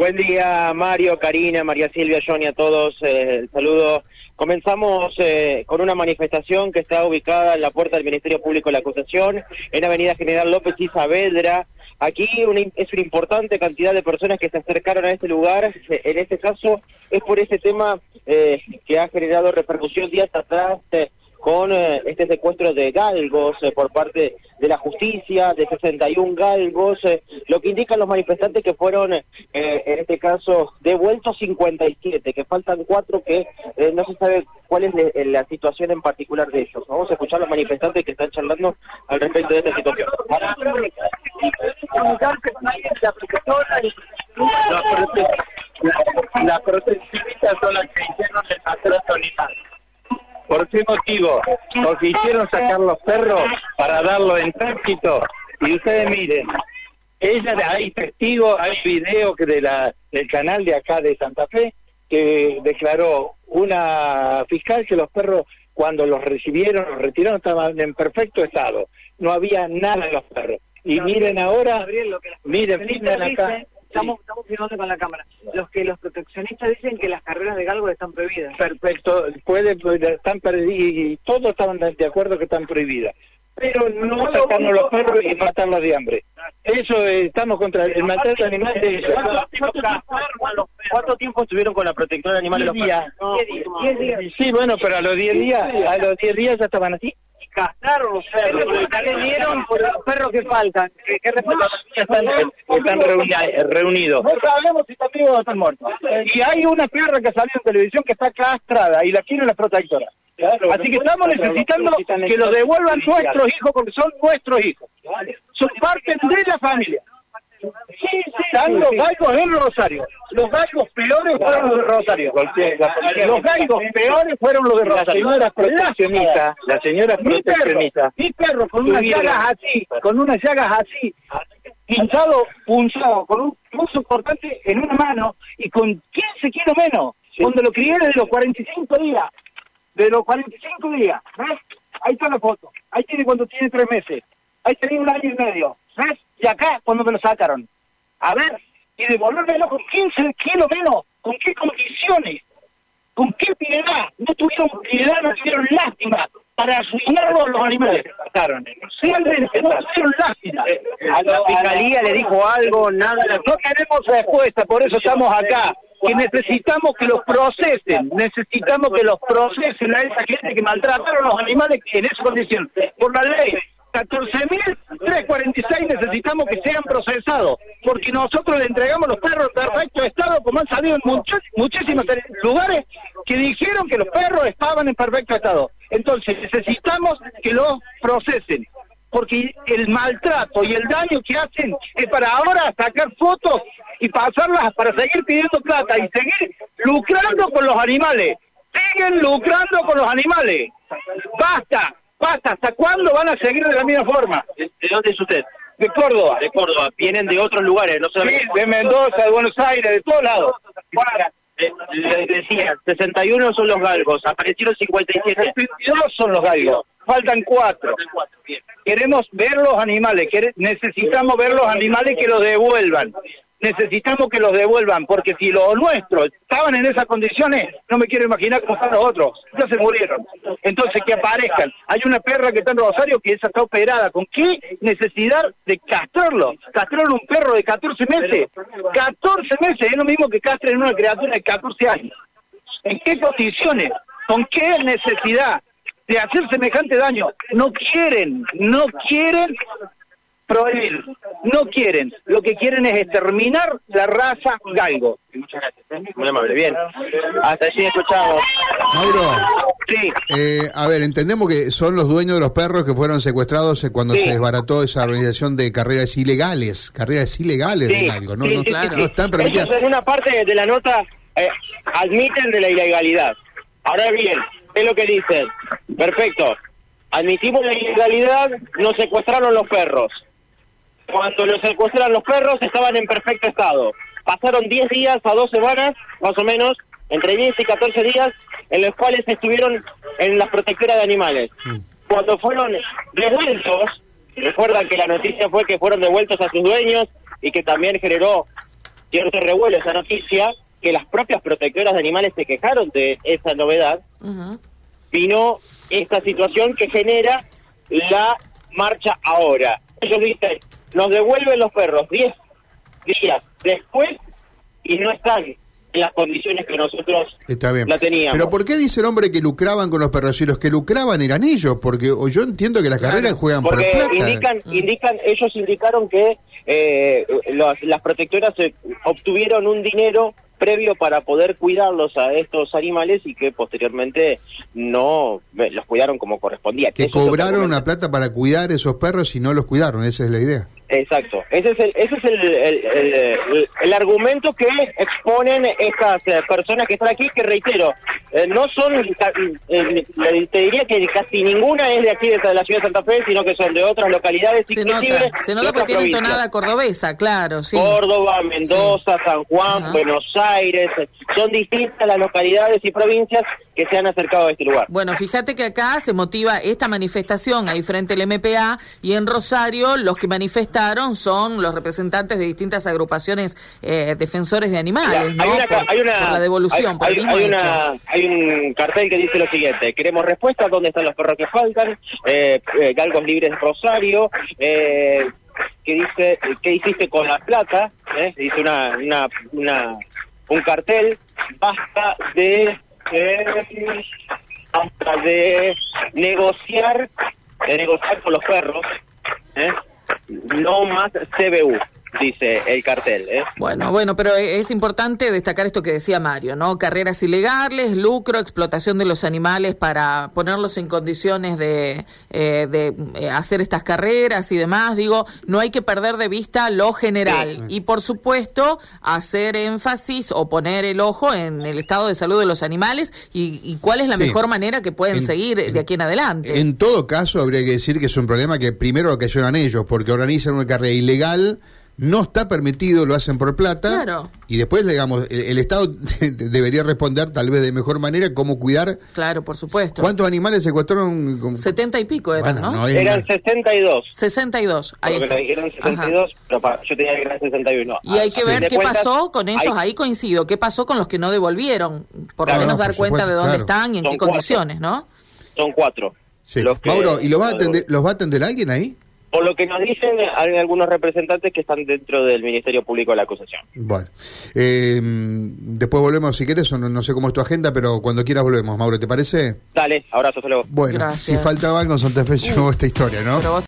Buen día, Mario, Karina, María Silvia, Johnny, a todos. Eh, saludo. Comenzamos eh, con una manifestación que está ubicada en la puerta del Ministerio Público de la Acusación, en Avenida General López y Saavedra. Aquí es una importante cantidad de personas que se acercaron a este lugar. En este caso es por ese tema eh, que ha generado repercusión días atrás con eh, este secuestro de galgos eh, por parte de la justicia, de 61 galgos, eh, lo que indican los manifestantes que fueron, en este caso, devueltos 57, que faltan cuatro que no se sabe cuál es la situación en particular de ellos. Vamos a escuchar a los manifestantes que están charlando al respecto de esta situación. Las proteccionistas son las ¿Por qué motivo? Porque hicieron sacar los perros para darlo en tránsito. Y ustedes miren, ella hay testigos, hay video que de la, del canal de acá de Santa Fe que declaró una fiscal que los perros cuando los recibieron, los retiraron, estaban en perfecto estado. No había nada en los perros. Y miren ahora, miren, miren acá estamos, estamos filmando con la cámara. Los que los proteccionistas dicen que las carreras de galgo están prohibidas. Perfecto, puede, están y todos estaban de acuerdo que están prohibidas. Pero no sacarnos los perros y matarlos de hambre. Eso estamos contra el maltrato animal de ellos. ¿Cuánto tiempo estuvieron con la protectora de animales? Diez días. Sí, bueno, pero a los 10 días, a los 10 días ya estaban así castraron los perros, ¿qué dieron por los perros que faltan? ¿Qué, qué están, están reunidos? No sabemos si están vivos o están muertos. Y hay una perra que salió en televisión que está castrada y la quieren las protectoras. Así que estamos necesitando que los devuelvan nuestros hijos porque son nuestros hijos. Son parte de la familia. Sí, sí, están los galgos en Rosario. Los galgos peores fueron los de Rosario. Los galgos peores fueron los de Rosario. La señora proteccionista, la señora proteccionista. Mi perro con unas llagas así, con unas llagas así, pinchado, punzado, con un muso cortante en una mano y con 15 kilos menos, cuando lo crié desde los 45 días. De los 45 días, ¿ves? Ahí está la foto. Ahí tiene cuando tiene tres meses. Ahí tenía un año y medio. ¿Ves? Y acá, cuando me lo sacaron. A ver, y devolverme con 15 kilos menos. ¿Con qué condiciones? ¿Con qué piedad? No tuvieron piedad, no tuvieron lástima para arruinarlo a los animales. Siempre no tuvieron lástima. ¿A la fiscalía le dijo algo? Nada. No tenemos respuesta, por eso estamos acá que necesitamos que los procesen, necesitamos que los procesen a esa gente que maltrataron a los animales en esa condición. Por la ley 14.346 necesitamos que sean procesados, porque nosotros le entregamos los perros en perfecto estado, como han salido en muchísimos lugares que dijeron que los perros estaban en perfecto estado. Entonces necesitamos que los procesen, porque el maltrato y el daño que hacen es para ahora sacar fotos y pasarlas para seguir pidiendo plata y seguir lucrando con los animales. Siguen lucrando con los animales. Basta, Basta, ¿hasta cuándo van a seguir de la misma forma? ¿De, dónde es usted? De Córdoba. De Córdoba. Vienen de otros lugares, no solamente... Sí, de Mendoza, de Buenos Aires, de todos lados. Para. Eh, les decía, 61 son los galgos, aparecieron 57. 62 son los galgos, faltan 4. Queremos ver los animales, necesitamos ver los animales que los devuelvan necesitamos que los devuelvan, porque si los nuestros estaban en esas condiciones, no me quiero imaginar cómo están los otros, ya se murieron. Entonces, que aparezcan. Hay una perra que está en Rosario que esa está operada. ¿Con qué necesidad de castrarlo? Castrar un perro de 14 meses. 14 meses es lo mismo que castren una criatura de 14 años. ¿En qué condiciones? ¿Con qué necesidad? de hacer semejante daño. No quieren, no quieren prohibir. No quieren. Lo que quieren es exterminar la raza galgo. Muchas gracias. Muy amable. Bien. Hasta allí escuchamos. Mauro. Sí. Eh, a ver, entendemos que son los dueños de los perros que fueron secuestrados cuando se desbarató esa organización de carreras ilegales. Carreras ilegales de galgo. No, no, claro. no están permitidas. en una parte de la nota eh, admiten de la ilegalidad. Ahora bien, es lo que dicen. Perfecto. Admitimos la ilegalidad, nos secuestraron los perros cuando los secuestran los perros estaban en perfecto estado. Pasaron 10 días a dos semanas, más o menos, entre 10 y 14 días, en los cuales estuvieron en las protectoras de animales. Mm. Cuando fueron devueltos, recuerdan que la noticia fue que fueron devueltos a sus dueños y que también generó cierto revuelo esa noticia, que las propias protectoras de animales se quejaron de esa novedad, vino esta situación que genera la marcha ahora. Ellos dicen, nos devuelven los perros 10 días después y no están en las condiciones que nosotros Está bien. la teníamos. Pero ¿por qué dice el hombre que lucraban con los perros? Y los que lucraban eran ellos, porque o yo entiendo que las carreras juegan por Porque plata. indican, indican, ellos indicaron que eh, los- las protectoras eh, obtuvieron un dinero previo para poder cuidarlos a estos animales y que posteriormente no eh, los cuidaron como correspondía. que Eso cobraron una plata para cuidar esos perros y no los cuidaron, esa es la idea. Exacto, ese es el, ese es el, el, el- el argumento que exponen estas eh, personas que están aquí, que reitero, eh, no son, ca- eh, te diría que casi ninguna es de aquí de la ciudad de Santa Fe, sino que son de otras localidades, Se nota, se nota otras porque tiene provincias. tonada cordobesa, claro, sí. Córdoba, Mendoza, San Juan, Ajá. Buenos Aires, son distintas las localidades y provincias que se han acercado a este lugar. Bueno, fíjate que acá se motiva esta manifestación ahí frente al MPA y en Rosario los que manifestaron son los representantes de distintas agrupaciones eh, defensores de animales, ¿no? Hay una, por, hay una- por la devolución, hay, por el hay- mismo hay hecho. una- hay un cartel que dice lo siguiente: queremos respuestas, ¿dónde están los perros que faltan? Eh, eh, galgos libres de Rosario. Eh, que dice qué hiciste con la plata ¿Eh? dice una, una, una un cartel basta de eh, basta de negociar de negociar con los perros ¿eh? No más CBU dice el cartel ¿eh? Bueno, bueno, pero es importante destacar esto que decía Mario, ¿no? Carreras ilegales, lucro, explotación de los animales para ponerlos en condiciones de, eh, de eh, hacer estas carreras y demás. Digo, no hay que perder de vista lo general y, por supuesto, hacer énfasis o poner el ojo en el estado de salud de los animales y, y cuál es la Sí. mejor manera que pueden En- seguir en- de aquí en adelante. En todo caso, habría que decir que es un problema que primero ocasionan ellos, porque organizan una carrera ilegal, no está permitido, lo hacen por plata, Claro. y después, digamos, el, el Estado debería responder tal vez de mejor manera cómo cuidar. Claro, por supuesto. ¿Cuántos animales secuestraron? Con- 70 y pico eran, Bueno, ¿no? no eran una- 62 62. Ahí está. me dijeron Ajá. 72 pero pa- yo tenía que eran 61 Y hay que A ver qué cuentas, pasó con esos, hay- ahí coincido, qué pasó con los que no devolvieron, por Claro, lo menos no, dar cuenta de dónde claro. están y en Son qué cuatro. condiciones, ¿no? son cuatro Sí. los que- Mauro, ¿y lo va a atender, los va a atender alguien ahí? Por lo que nos dicen, hay algunos representantes que están dentro del Ministerio Público de la acusación. Bueno, eh, después volvemos si quieres, o no, no sé cómo es tu agenda, pero cuando quieras volvemos, Mauro, ¿te parece? Dale, abrazo, hasta luego. Bueno, Gracias. si faltaba algo Santa Fe, llegó esta historia, ¿no? Pero vos